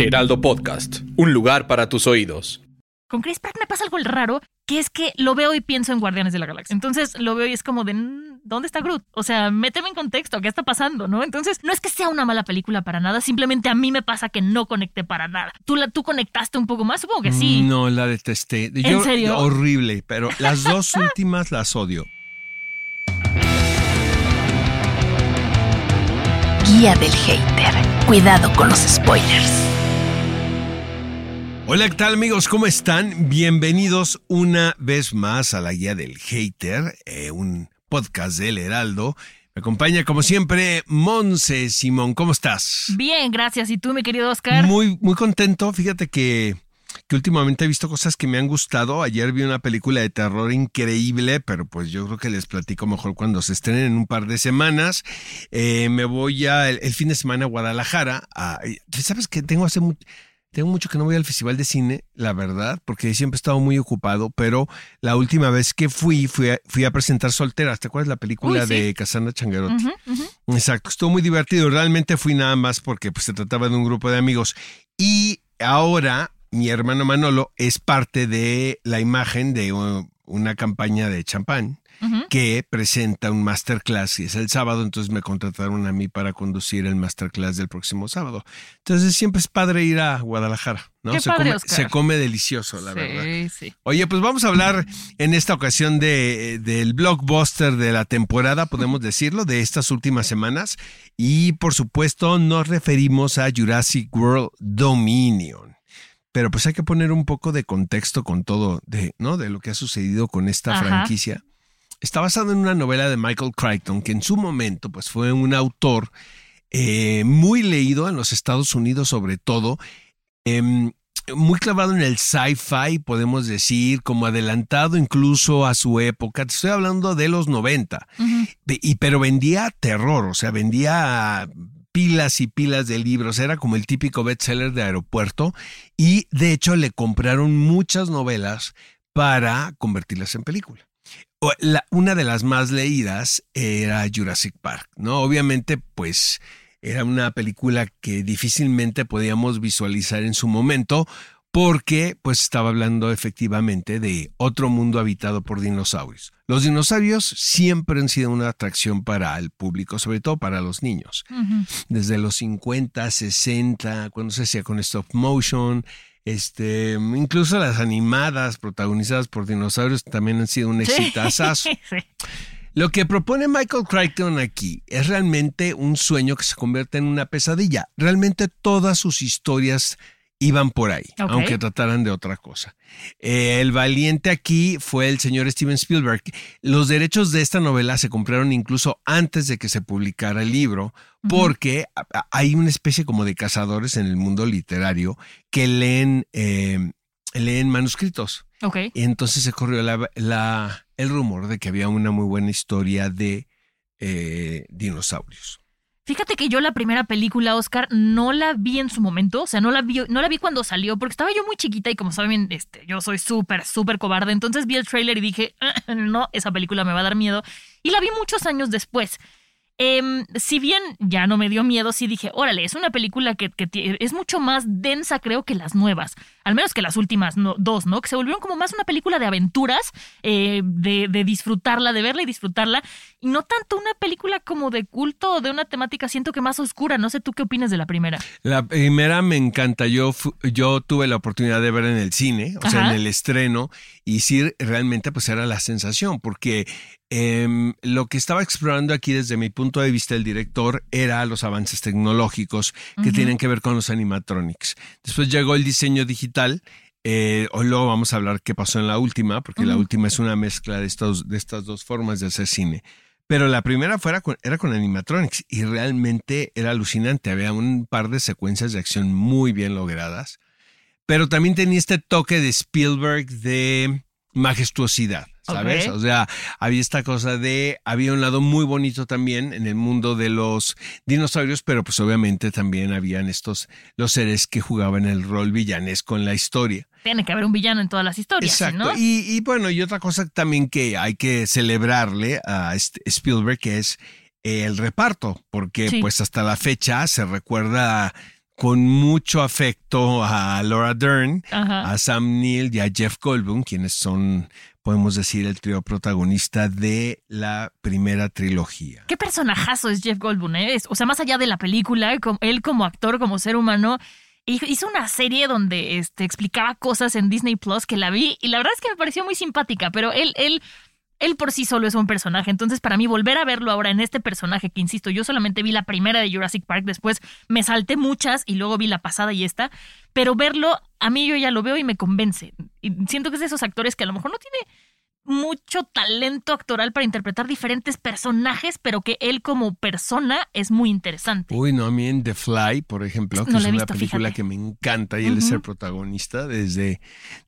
Heraldo Podcast, un lugar para tus oídos. Con Chris Pratt me pasa algo raro, que es que lo veo y pienso en Guardianes de la Galaxia. Entonces lo veo y es como de, ¿dónde está Groot? O sea, méteme en contexto, ¿qué está pasando? ¿No? Entonces, no es que sea una mala película para nada, simplemente a mí me pasa que no conecté para nada. ¿Tú, la, tú conectaste un poco más? Supongo que sí. No, la detesté. ¿En serio? Horrible, pero las dos últimas las odio. Guía del hater. Cuidado con los spoilers. Hola, ¿qué tal amigos? ¿Cómo están? Bienvenidos una vez más a la Guía del Hater, eh, un podcast del Heraldo. Me acompaña como siempre Monse Simón. ¿Cómo estás? Bien, gracias. ¿Y tú, mi querido Oscar? Muy, muy contento. Fíjate que, que últimamente he visto cosas que me han gustado. Ayer vi una película de terror increíble, pero pues yo creo que les platico mejor cuando se estrenen en un par de semanas. Eh, me voy a el, el, fin de semana a Guadalajara. A, ¿Sabes que tengo hace mucho tengo mucho que no voy al festival de cine, la verdad, porque siempre he estado muy ocupado, pero la última vez que fui, fui a, fui a presentar Solteras. ¿Te acuerdas la película Uy, sí. de Cassandra Changuerotti? Exacto, estuvo muy divertido. Realmente fui nada más porque pues, se trataba de un grupo de amigos. Y ahora mi hermano Manolo es parte de la imagen de uh, una campaña de champán Que presenta un masterclass y es el sábado, entonces me contrataron a mí para conducir el masterclass del próximo sábado. Entonces siempre es padre ir a Guadalajara, ¿no? Qué se, padre, come, se come delicioso, la sí, verdad. sí. Oye, pues vamos a hablar en esta ocasión de, del blockbuster de la temporada, podemos decirlo, de estas últimas semanas. Y por supuesto nos referimos a Jurassic World Dominion. Pero pues hay que poner un poco de contexto con todo, de, ¿no? De lo que ha sucedido con esta Ajá. franquicia. Está basado en una novela de Michael Crichton, que en su momento pues fue un autor eh, muy leído en los Estados Unidos sobre todo. em, muy clavado en el sci-fi, podemos decir, como adelantado incluso a su época. Te estoy hablando de los 90. Ujú. Ve- Y, pero vendía terror, o sea, vendía pilas y pilas de libros. Era como el típico bestseller de aeropuerto. Y de hecho le compraron muchas novelas para convertirlas en película. La- una de las más leídas era Jurassic Park, ¿no? Obviamente, pues era una película que difícilmente podíamos visualizar en su momento porque pues estaba hablando efectivamente de otro mundo habitado por dinosaurios. Los dinosaurios siempre han sido una atracción para el público, sobre todo para los niños. Desde los 50, 60, cuando se hacía con stop motion, este, incluso las animadas protagonizadas por dinosaurios también han sido un exitazazo. Sí. Lo que propone Michael Crichton aquí es realmente un sueño que se convierte en una pesadilla. Realmente todas sus historias iban por ahí, aunque trataran de otra cosa. Eh, el valiente aquí fue el señor Steven Spielberg. Los derechos de esta novela se compraron incluso antes de que se publicara el libro, porque hay una especie como de cazadores en el mundo literario que leen, eh, leen manuscritos. Ok. Y entonces se corrió la- la- el rumor de que había una muy buena historia de eh, dinosaurios. Fíjate que yo la primera película, Oscar, no la vi en su momento, o sea, no la vi, no la vi cuando salió, porque estaba yo muy chiquita y como saben, este, yo soy súper, súper cobarde, entonces vi el tráiler y dije, "Ah, no, esa película me va a dar miedo, y la vi muchos años después. Em, si bien ya no me dio miedo, sí dije, órale, es una película que, es mucho más densa, creo, que las nuevas. Al menos que las últimas no- dos, ¿no? Que se volvieron como más una película de aventuras, eh, de, de disfrutarla, de verla y disfrutarla. Y no tanto una película como de culto o de una temática, siento que más oscura. No sé tú qué opinas de la primera. La primera me encanta. Yo, yo tuve la oportunidad de ver en el cine, o sea, en el estreno, y sí, realmente pues era la sensación, porque em, lo que estaba explorando aquí desde mi punto de vista el director era los avances tecnológicos que tienen que ver con los animatronics. Después llegó el diseño digital. eh, hoy luego vamos a hablar qué pasó en la última, porque la última es una mezcla de, estos, de estas dos formas de hacer cine. Pero la primera fuera con- era con animatronics y realmente era alucinante. Había un par de secuencias de acción muy bien logradas. Pero también tenía este toque de Spielberg de majestuosidad, ¿sabes? O sea, había esta cosa de, había un lado muy bonito también en el mundo de los dinosaurios, pero pues obviamente también habían estos, los seres que jugaban el rol villanesco en la historia. Tiene que haber un villano en todas las historias, ¿sí, Exacto. ¿no? Y, y bueno, y otra cosa también que hay que celebrarle a Spielberg que es el reparto, porque Sí. pues hasta la fecha se recuerda con mucho afecto a Laura Dern, Ajá. a Sam Neill y a Jeff Goldblum, quienes son, podemos decir, el trío protagonista de la primera trilogía. Qué personajazo es Jeff Goldblum, ¿eh? O sea, más allá de la película, él como actor, como ser humano, hi- hizo una serie donde este, explicaba cosas en Disney Plus que la vi y la verdad es que me pareció muy simpática, pero él, él, él por sí solo es un personaje. Entonces, para mí, volver a verlo ahora en este personaje, que insisto, yo solamente vi la primera de Jurassic Park, después me salté muchas y luego vi la pasada y esta, pero verlo, a mí yo ya lo veo y me convence. Y siento que es de esos actores que a lo mejor no tiene mucho talento actoral para interpretar diferentes personajes, pero que él como persona es muy interesante. Uy, no, a mí en The Fly, por ejemplo, que No es una visto, película fíjate. que me encanta y él es el protagonista. Desde,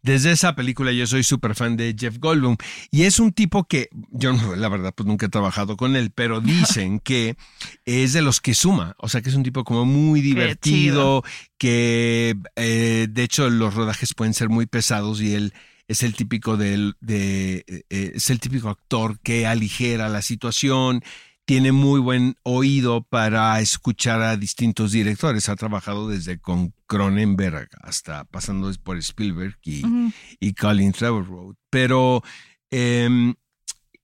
desde esa película yo soy súper fan de Jeff Goldblum. Y es un tipo que, yo la verdad, pues nunca he trabajado con él, pero dicen que es de los que suma. O sea, que es un tipo como muy divertido, que eh, de hecho los rodajes pueden ser muy pesados y él es el típico del, de, eh, es el típico actor que aligera la situación, tiene muy buen oído para escuchar a distintos directores. Ha trabajado desde con Cronenberg hasta pasando por Spielberg y, Ujú. y Colin Trevorrow. Pero eh,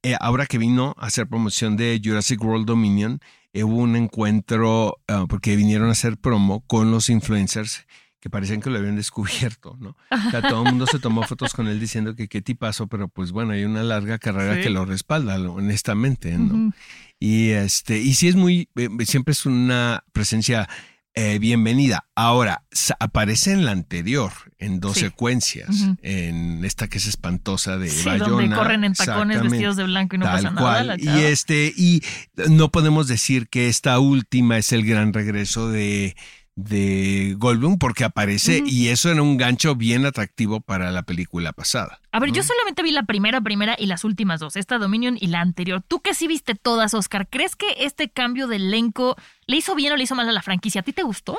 eh, ahora que vino a hacer promoción de Jurassic World Dominion, eh, hubo un encuentro ah, porque vinieron a hacer promo con los influencers que parecían que lo habían descubierto, ¿no? O sea, todo el mundo se tomó fotos con él diciendo que qué tipazo, pero pues bueno, hay una larga carrera Sí. que lo respalda, honestamente, ¿no? Y este, y sí es muy, eh, siempre es una presencia eh, bienvenida. Ahora, aparece en la anterior, en dos Sí. secuencias, en esta que es espantosa de Sí, Bayona. donde corren en tacones vestidos de blanco y no pasa nada. cual. la Y este, y no podemos decir que esta última es el gran regreso de, de Goldblum, porque aparece, y eso era un gancho bien atractivo para la película pasada. A ver, yo solamente vi la primera, primera y las últimas dos, esta Dominion y la anterior. Tú que sí viste todas, Oscar, ¿crees que este cambio de elenco le hizo bien o le hizo mal a la franquicia? ¿A ti te gustó?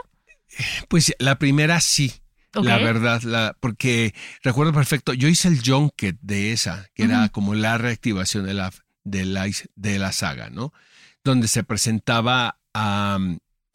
Pues la primera sí. La verdad, la, porque recuerdo perfecto, yo hice el junket de esa, que era como la reactivación de la, de la, de la saga, ¿no? Donde se presentaba a,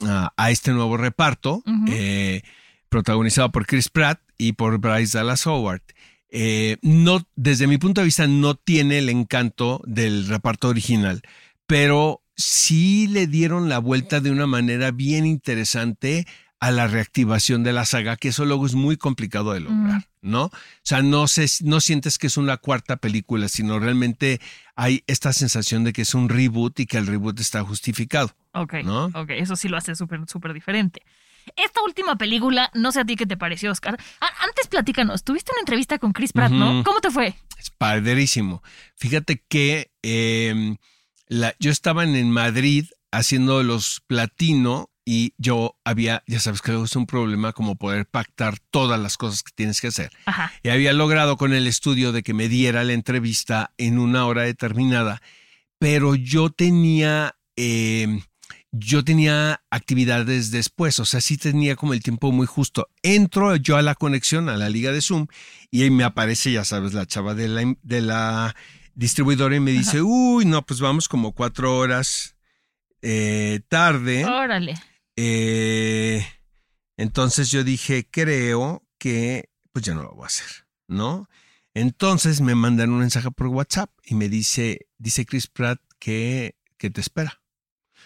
a, a este nuevo reparto, eh, protagonizado por Chris Pratt y por Bryce Dallas Howard. Eh, no, desde mi punto de vista, no tiene el encanto del reparto original, pero sí le dieron la vuelta de una manera bien interesante a la reactivación de la saga, que eso luego es muy complicado de lograr, ¿no? O sea, no, se, no sientes que es una cuarta película, sino realmente hay esta sensación de que es un reboot y que el reboot está justificado. Ok, ¿No? ok, eso sí lo hace súper, súper diferente. Esta última película, no sé a ti qué te pareció, Oscar. A- antes platícanos, tuviste una entrevista con Chris Pratt, ¿no? ¿Cómo te fue? Es padrísimo. Fíjate que eh, la- yo estaba en, Madrid haciendo los platino y yo había, ya sabes que es un problema como poder pactar todas las cosas que tienes que hacer. Ajá. Y había logrado con el estudio de que me diera la entrevista en una hora determinada, pero yo tenía, eh, yo tenía actividades después, o sea, sí tenía como el tiempo muy justo. Entro yo a la conexión, a la liga de Zoom, y ahí me aparece, ya sabes, la chava de la, de la distribuidora y me dice, uy, no, pues vamos como cuatro horas eh, tarde. Órale. Eh, entonces yo dije, creo que pues ya no lo voy a hacer, ¿no? Entonces me mandan un mensaje por WhatsApp y me dice, dice Chris Pratt que, que te espera.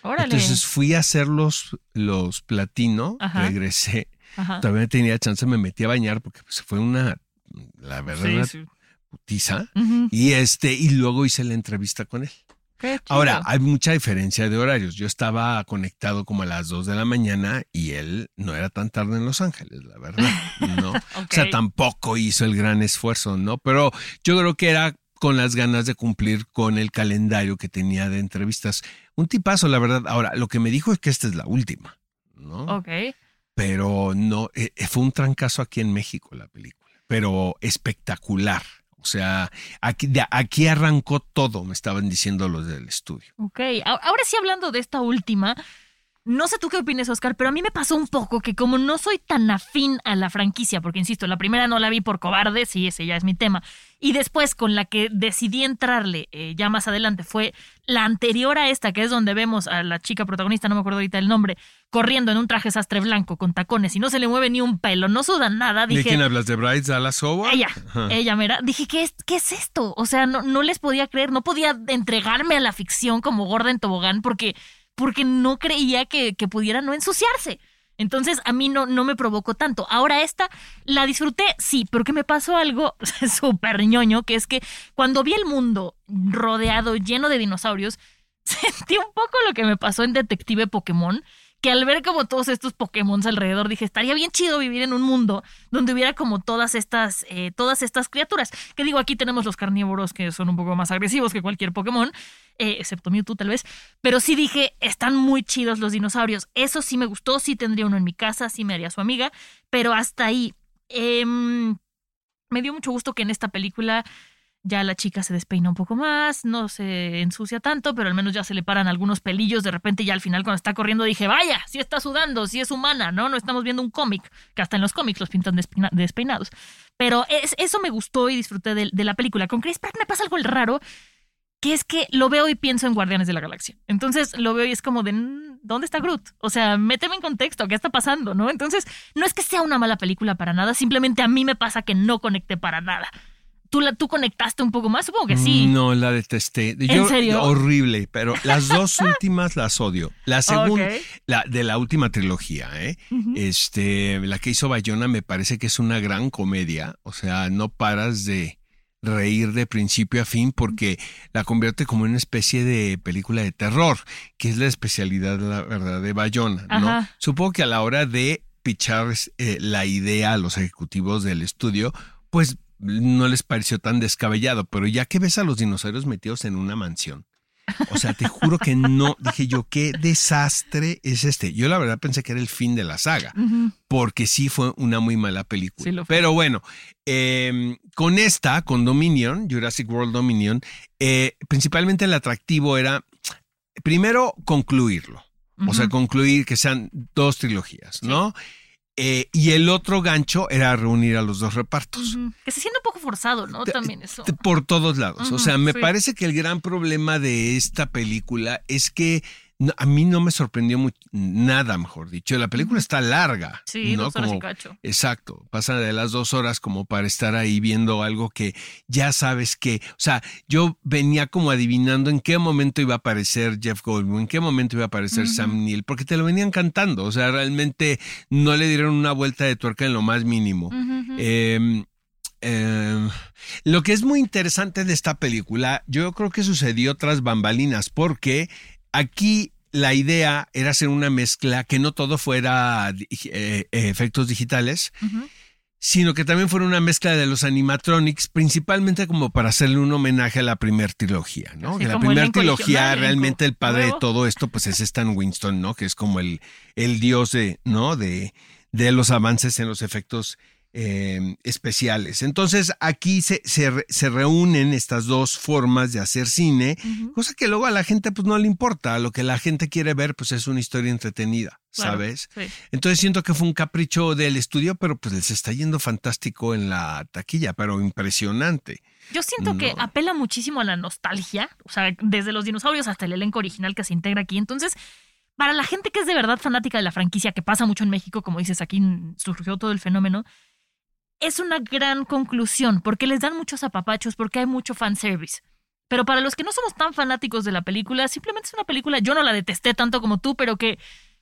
Órale. Entonces fui a hacer los, los platino, Ajá. regresé, Ajá. todavía no tenía chance, me metí a bañar porque pues, fue una, la verdad, Sí, una sí. putiza. Y este, y luego hice la entrevista con él. Ahora, hay mucha diferencia de horarios. Yo estaba conectado como a las 2 de la mañana y él no era tan tarde en Los Ángeles, la verdad. O sea, tampoco hizo el gran esfuerzo, ¿no? Pero yo creo que era con las ganas de cumplir con el calendario que tenía de entrevistas. Un tipazo, la verdad. Ahora, lo que me dijo es que esta es la última, ¿no? Ok. Pero no, eh, eh, fue un trancazo aquí en México la película, pero espectacular. O sea, aquí, de aquí arrancó todo, me estaban diciendo los del estudio. Ok. Ahora sí, hablando de esta última, no sé tú qué opines, Oscar, pero a mí me pasó un poco que como no soy tan afín a la franquicia, porque insisto, la primera no la vi por cobarde, sí, ese ya es mi tema. Y después, con la que decidí entrarle eh, ya más adelante, fue la anterior a esta, que es donde vemos a la chica protagonista, no me acuerdo ahorita el nombre, corriendo en un traje sastre blanco con tacones y no se le mueve ni un pelo, no suda nada. ¿De Dije, quién hablas? ¿De Bryce Dallas Howard? ella, Ajá. ella, mira, dije, ¿qué es, ¿qué es esto? O sea, no, no les podía creer, no podía entregarme a la ficción como gorda en tobogán porque, porque no creía que, pudiera no ensuciarse. Entonces a mí no, no me provocó tanto. Ahora esta la disfruté, sí, pero que me pasó algo súper ñoño, que es que cuando vi el mundo rodeado, lleno de dinosaurios, sentí un poco lo que me pasó en Detective Pokémon, que al ver como todos estos Pokémon alrededor dije, estaría bien chido vivir en un mundo donde hubiera como todas estas, eh, todas estas criaturas. Que digo, aquí tenemos los carnívoros que son un poco más agresivos que cualquier Pokémon, eh, excepto Mewtwo tal vez, pero sí dije, están muy chidos los dinosaurios. Eso sí me gustó, sí tendría uno en mi casa, sí me haría su amiga, pero hasta ahí. Em, me dio mucho gusto que en esta película ya la chica se despeina un poco más, no se ensucia tanto, pero al menos ya se le paran algunos pelillos de repente ya al final cuando está corriendo dije, vaya, sí está sudando, sí es humana, ¿no? No estamos viendo un cómic, que hasta en los cómics los pintan despeina- despeinados. Pero es- eso me gustó y disfruté de, de la película. Con Chris Pratt me pasa algo raro, que es que lo veo y pienso en Guardianes de la Galaxia. Entonces lo veo y es como de, "Mm, ¿dónde está Groot? O sea, méteme en contexto, ¿qué está pasando? ¿No? Entonces, no es que sea una mala película para nada, simplemente a mí me pasa que no conecté para nada. ¿Tú, la, tú conectaste un poco más? Supongo que sí. No, la detesté. Yo- serio? Horrible, pero las dos últimas las odio. La segunda, la de la última trilogía, ¿eh? Este, la que hizo Bayona me parece que es una gran comedia. O sea, no paras de reír de principio a fin porque la convierte como en una especie de película de terror, que es la especialidad, la verdad, de Bayona, ¿no? Ajá. Supongo que a la hora de pichar eh, la idea a los ejecutivos del estudio, pues no les pareció tan descabellado, pero ya que ves a los dinosaurios metidos en una mansión, o sea, te juro que no, dije yo, qué desastre es este. Yo la verdad pensé que era el fin de la saga, porque sí fue una muy mala película. Sí. Pero bueno, eh, con esta, con Dominion, Jurassic World Dominion, eh, principalmente el atractivo era, primero, concluirlo. O sea, concluir que sean dos trilogías, ¿no? Eh, y el otro gancho era reunir a los dos repartos. Que se siente un poco forzado, ¿no? También eso. Por todos lados. o sea, me sí. parece que el gran problema de esta película es que no- a mí no me sorprendió nada, mejor dicho. La película está larga. Sí, ¿no? dos horas y Como- cacho. Exacto, pasa de las dos horas como para estar ahí viendo algo que ya sabes que, o sea, yo venía como adivinando en qué momento iba a aparecer Jeff Goldblum, en qué momento iba a aparecer. Sam Neill, porque te lo venían cantando, o sea, realmente no le dieron una vuelta de tuerca en lo más mínimo. Eh, eh, lo que es muy interesante de esta película, yo creo que sucedió tras bambalinas, porque aquí la idea era hacer una mezcla que no todo fuera eh, eh, efectos digitales, sino que también fuera una mezcla de los animatronics, principalmente como para hacerle un homenaje a la primera trilogía, ¿no? Que la primera trilogía, realmente el padre de todo esto, pues es Stan Winston, ¿no? Que es como el, el dios de, ¿no? De, de los avances en los efectos eh, especiales. Entonces aquí se, se, re- se reúnen estas dos formas de hacer cine, cosa que luego a la gente pues no le importa, lo que la gente quiere ver pues es una historia entretenida, Claro, ¿sabes? sí. Entonces siento que fue un capricho del estudio, pero pues les está yendo fantástico en la taquilla, pero impresionante. Yo siento que apela muchísimo a la nostalgia, o sea, desde los dinosaurios hasta el elenco original que se integra aquí. Entonces, para la gente que es de verdad fanática de la franquicia, que pasa mucho en México, como dices, aquí surgió todo el fenómeno, es una gran conclusión, porque les dan muchos apapachos, porque hay mucho fanservice. Pero para los que no somos tan fanáticos de la película, simplemente es una película, yo no la detesté tanto como tú, pero que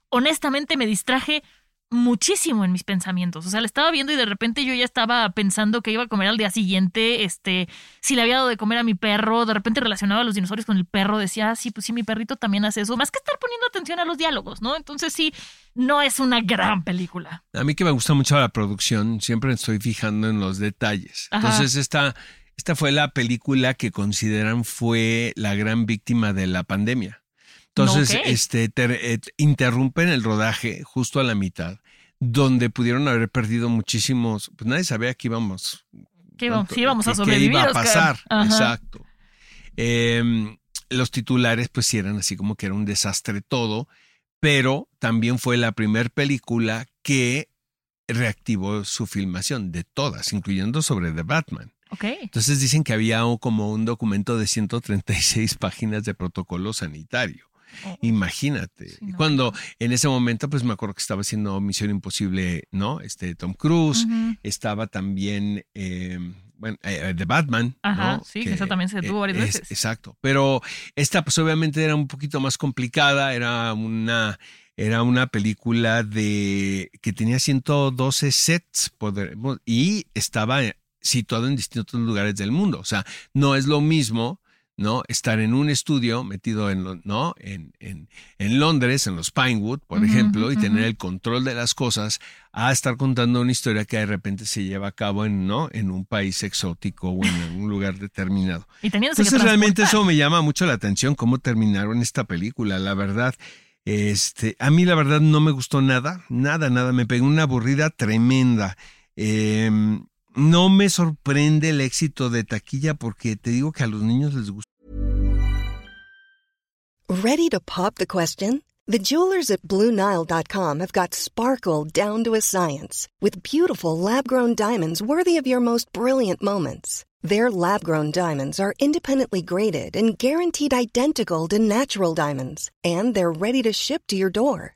honestamente me distraje muchísimo en mis pensamientos. O sea, la estaba viendo y de repente yo ya estaba pensando que iba a comer al día siguiente, este, si le había dado de comer a mi perro, de repente relacionaba a los dinosaurios con el perro, decía, ah, sí, pues sí, mi perrito también hace eso, más que estar poniendo atención a los diálogos, ¿no? Entonces sí, no es una gran película. A mí que me gusta mucho la producción, siempre estoy fijando en los detalles. Ajá. Entonces esta, Esta fue la película que consideran fue la gran víctima de la pandemia. Entonces, este, eh, interrumpen el rodaje justo a la mitad, donde pudieron haber perdido muchísimos, pues nadie sabía que íbamos. Que íbamos- sí íbamos a sobrevivir, iba a pasar, exacto. Em, los titulares, pues sí eran así como que era un desastre todo, pero también fue la primera película que reactivó su filmación de todas, incluyendo sobre The Batman. Ok. Entonces dicen que había como un documento de 136 páginas de protocolo sanitario. Imagínate. Sí, no. Cuando en ese momento, pues me acuerdo que estaba haciendo Misión Imposible, ¿no? Este Tom Cruise, estaba también, eh, bueno, eh, The Batman. Ajá, ¿no? sí, que esa también se detuvo varias es- veces. Exacto. Pero esta, pues obviamente era un poquito más complicada, era una. Era una película de que tenía 112 sets y estaba situado en distintos lugares del mundo. O sea, no es lo mismo, ¿no? Estar en un estudio metido en, ¿no? En, en, en Londres, en los Pinewood, por ejemplo, y tener el control de las cosas, a estar contando una historia que de repente se lleva a cabo en, ¿no? En un país exótico o en un lugar determinado. Y Entonces que realmente eso me llama mucho la atención, cómo terminaron esta película, la verdad. Este, a mí la verdad no me gustó nada, nada, nada, me pegó una aburrida tremenda. Eh, no me sorprende el éxito de taquilla porque te digo que a los niños les gusta. Ready to pop the question? The jewelers at BlueNile.com have got sparkle down to a science with beautiful lab grown diamonds worthy of your most brilliant moments. Their lab grown diamonds are independently graded and guaranteed identical to natural diamonds, and they're ready to ship to your door.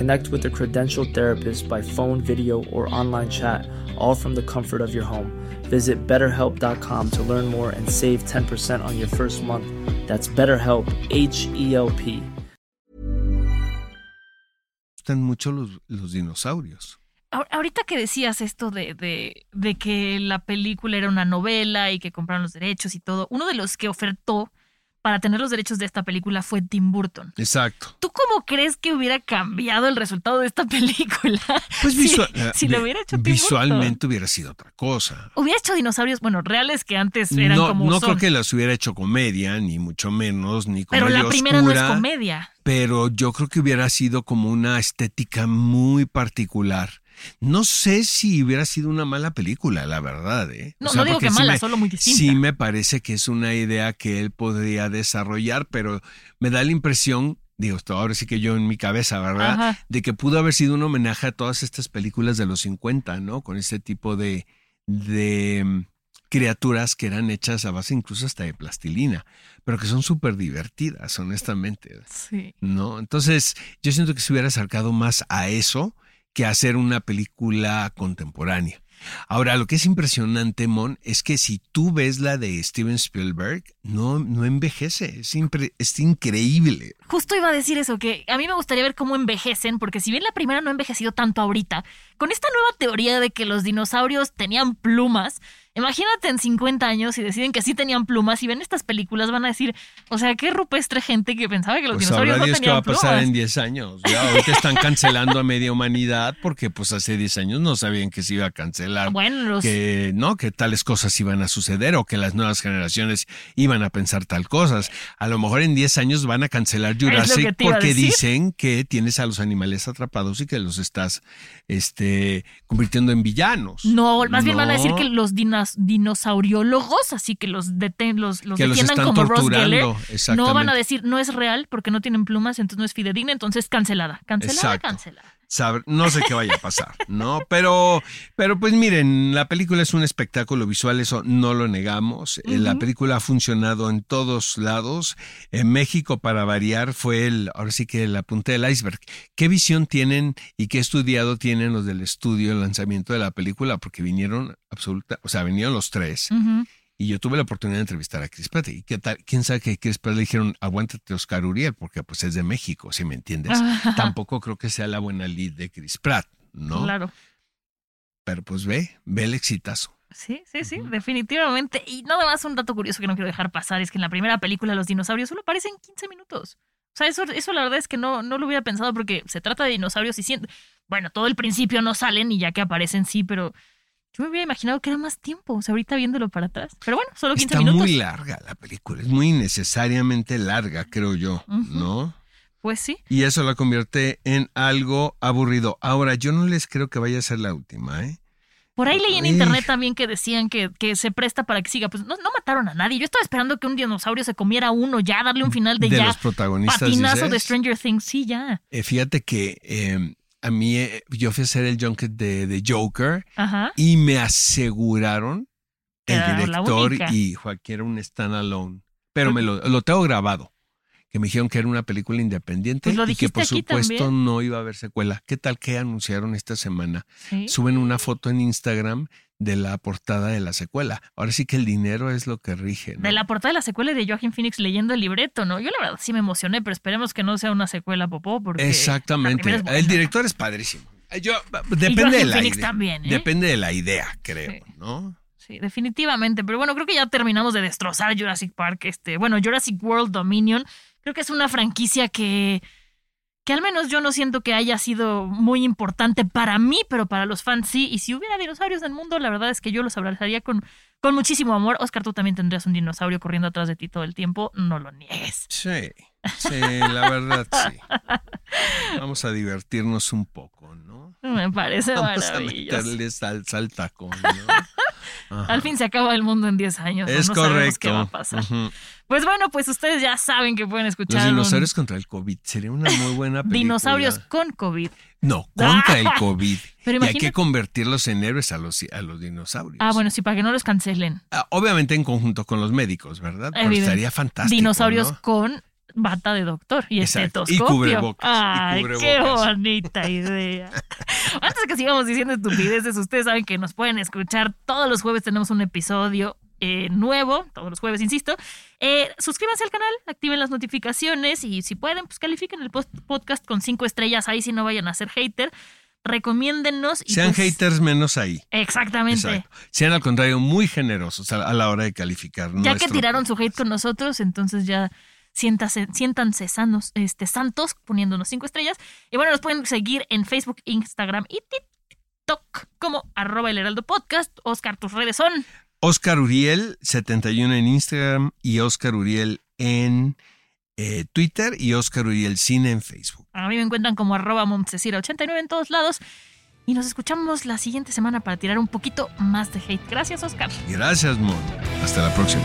Connect with a credentialed therapist by phone, video, or online chat, all from the comfort of your home. Visit betterhelp.com to learn more and save 10% on your first month. That's BetterHelp, H E L P. gustan mucho los, los dinosaurios. Ahor- Ahorita que decías esto de, de, de que la película era una novela y que compraron los derechos y todo, uno de los que ofertó para tener los derechos de esta película fue Tim Burton. Exacto. ¿Tú cómo crees que hubiera cambiado el resultado de esta película? Pues visual- si, lo hubiera hecho Tim visualmente hubiera sido otra cosa. Hubiera hecho dinosaurios, bueno, reales que antes eran no como no son. creo que las hubiera hecho comedia, ni mucho menos, ni comedia Pero la primera no es comedia. pero yo creo que hubiera sido como una estética muy particular. No sé si hubiera sido una mala película, la verdad. ¿eh? No, no digo que sí mala, me- solo muy distinta. Sí me parece que es una idea que él podría desarrollar, pero me da la impresión, digo, esto ahora sí que yo en mi cabeza, ¿verdad? Ajá. De que pudo haber sido un homenaje a todas estas películas de los 50, ¿no? Con este tipo de, de mm, criaturas que eran hechas a base incluso hasta de plastilina, pero que son súper divertidas, honestamente. Sí. ¿no? Entonces, yo siento que se hubiera acercado más a eso que hacer una película contemporánea. Ahora, lo que es impresionante, Mon, es que si tú ves la de Steven Spielberg, no, no envejece, es, es increíble. Justo iba a decir eso, que a mí me gustaría ver cómo envejecen, porque si bien la primera no ha envejecido tanto ahorita, con esta nueva teoría de que los dinosaurios tenían plumas, imagínate en 50 años y deciden que sí tenían plumas y ven estas películas, van a decir, o sea, qué rupestre gente que pensaba que los Pues dinosaurios sabrá no Dios qué va tenían a pasar plumas. en 10 años. Ya ahorita están cancelando a media humanidad porque pues hace 10 años no sabían que se iba a cancelar. Bueno, los- que no, que tales cosas iban a suceder o que las nuevas generaciones iban a pensar tal cosas. A lo mejor en 10 años van a cancelar que Jurassic porque dicen que tienes a los animales atrapados y que los estás este convirtiendo en villanos. No, más bien van a decir que los dinos- dinosauriólogos, así que los, deten, los, los Que defiendan como Ross Geller, no van a decir no es real porque no tienen plumas, entonces no es fidedigna, entonces cancelada, cancelada, Exacto. cancelada. Saber- no sé qué vaya a pasar, ¿no? Pero, pero pues miren, la película es un espectáculo visual, eso no lo negamos. Eh, La película ha funcionado en todos lados. En México, para variar, fue el, ahora sí que la punta del iceberg. ¿Qué visión tienen y qué estudiado tienen los del estudio, el lanzamiento de la película? Porque vinieron absoluta, o sea, vinieron los tres. Y yo tuve la oportunidad de entrevistar a Chris Pratt. ¿Y qué tal? ¿Quién sabe que a Chris Pratt le dijeron, aguántate Oscar Uriel? Porque pues es de México, si me entiendes. Tampoco creo que sea la buena lead de Chris Pratt, ¿no? Claro. Pero pues ve, ve el exitazo. Sí, sí, sí, definitivamente. Y nada más un dato curioso que no quiero dejar pasar es que en la primera película los dinosaurios solo aparecen 15 minutos. O sea, eso, eso la verdad es que no, no lo hubiera pensado porque se trata de dinosaurios y siento, bueno, todo el principio no salen y ya que aparecen sí, pero yo me hubiera imaginado que era más tiempo, o sea, ahorita viéndolo para atrás. Pero bueno, solo 15 Está minutos. muy larga la película, es muy innecesariamente larga, creo yo, ¿no? Pues sí. Y eso la convierte en algo aburrido. Ahora, yo no les creo que vaya a ser la última, ¿eh? Por ahí leí en Ay. internet también que decían que, que se presta para que siga. Pues no, no mataron a nadie. Yo estaba esperando que un dinosaurio se comiera uno, ya darle un final de, De ya. los protagonistas, Patinazo de dices. Stranger Things, sí, ya. Eh, fíjate que eh, a mí, eh, yo fui a hacer el junket de, de Joker Ajá. y me aseguraron el director y Joaquín era un standalone. Pero me lo, lo tengo grabado. Que me dijeron que era una película independiente Pues y que por supuesto también. no iba a haber secuela. ¿Qué tal que anunciaron esta semana? Sí. Suben una foto en Instagram de la portada de la secuela. Ahora sí que el dinero es lo que rige. ¿no? De la portada de la secuela de Joaquin Phoenix leyendo el libreto, ¿no? Yo la verdad sí me emocioné, pero esperemos que no sea una secuela popó, porque. Exactamente. es. El director es padrísimo. Yo, Y depende de la Phoenix idea. también, ¿eh? Depende de la idea, creo, Sí. ¿no? Sí, definitivamente. Pero bueno, creo que ya terminamos de destrozar Jurassic Park. Este, bueno, Jurassic World Dominion. Creo que es una franquicia que. Que al menos yo no siento que haya sido muy importante para mí, pero para los fans sí. Y si hubiera dinosaurios en el mundo, la verdad es que yo los abrazaría con, con muchísimo amor. Oscar, tú también tendrías un dinosaurio corriendo atrás de ti todo el tiempo. No lo niegues. Sí, sí, la verdad sí. Vamos a divertirnos un poco, ¿no? Me parece Vamos a maravilloso. meterle salsa al tacón, ¿no? Al fin se acaba el mundo en 10 años. es No correcto. qué va a pasar. Ujú. Pues bueno, pues ustedes ya saben que pueden escuchar. Los un- dinosaurios contra el COVID sería una muy buena película. Dinosaurios con COVID. No, contra el COVID. Pero y hay imagínate- que convertirlos en héroes a los, a los dinosaurios. Ah, bueno, sí, para que no los cancelen. Ah, Obviamente en conjunto con los médicos, ¿verdad? Pero estaría fantástico. Dinosaurios ¿no? con bata de doctor y Exacto. Y estetoscopio. cubrebocas, y Ay, qué cubrebocas. bonita idea. Antes de que sigamos diciendo estupideces, ustedes saben que nos pueden escuchar todos los jueves. Tenemos un episodio eh, nuevo, todos los jueves, insisto. Eh, suscríbanse al canal, activen las notificaciones y si pueden, pues califiquen el podcast con cinco estrellas. Ahí si no vayan a ser hater. Recomiéndennos. Y Sean pues- haters menos ahí. Exactamente. Exacto. Sean al contrario muy generosos a, la hora de calificar. Ya que tiraron su hate con nosotros, entonces ya siéntase, siéntanse sanos, este, santos, poniéndonos cinco estrellas. Y bueno, nos pueden seguir en Facebook, Instagram y TikTok como arroba el heraldo podcast. Oscar, tus redes son. Oscar Uriel 71 en Instagram y Oscar Uriel en eh, Twitter y Oscar Uriel Cine en Facebook. A mí me encuentran como arroba Montesira89 en todos lados. Y nos escuchamos la siguiente semana para tirar un poquito más de hate. Gracias, Oscar. Gracias, Mon. Hasta la próxima.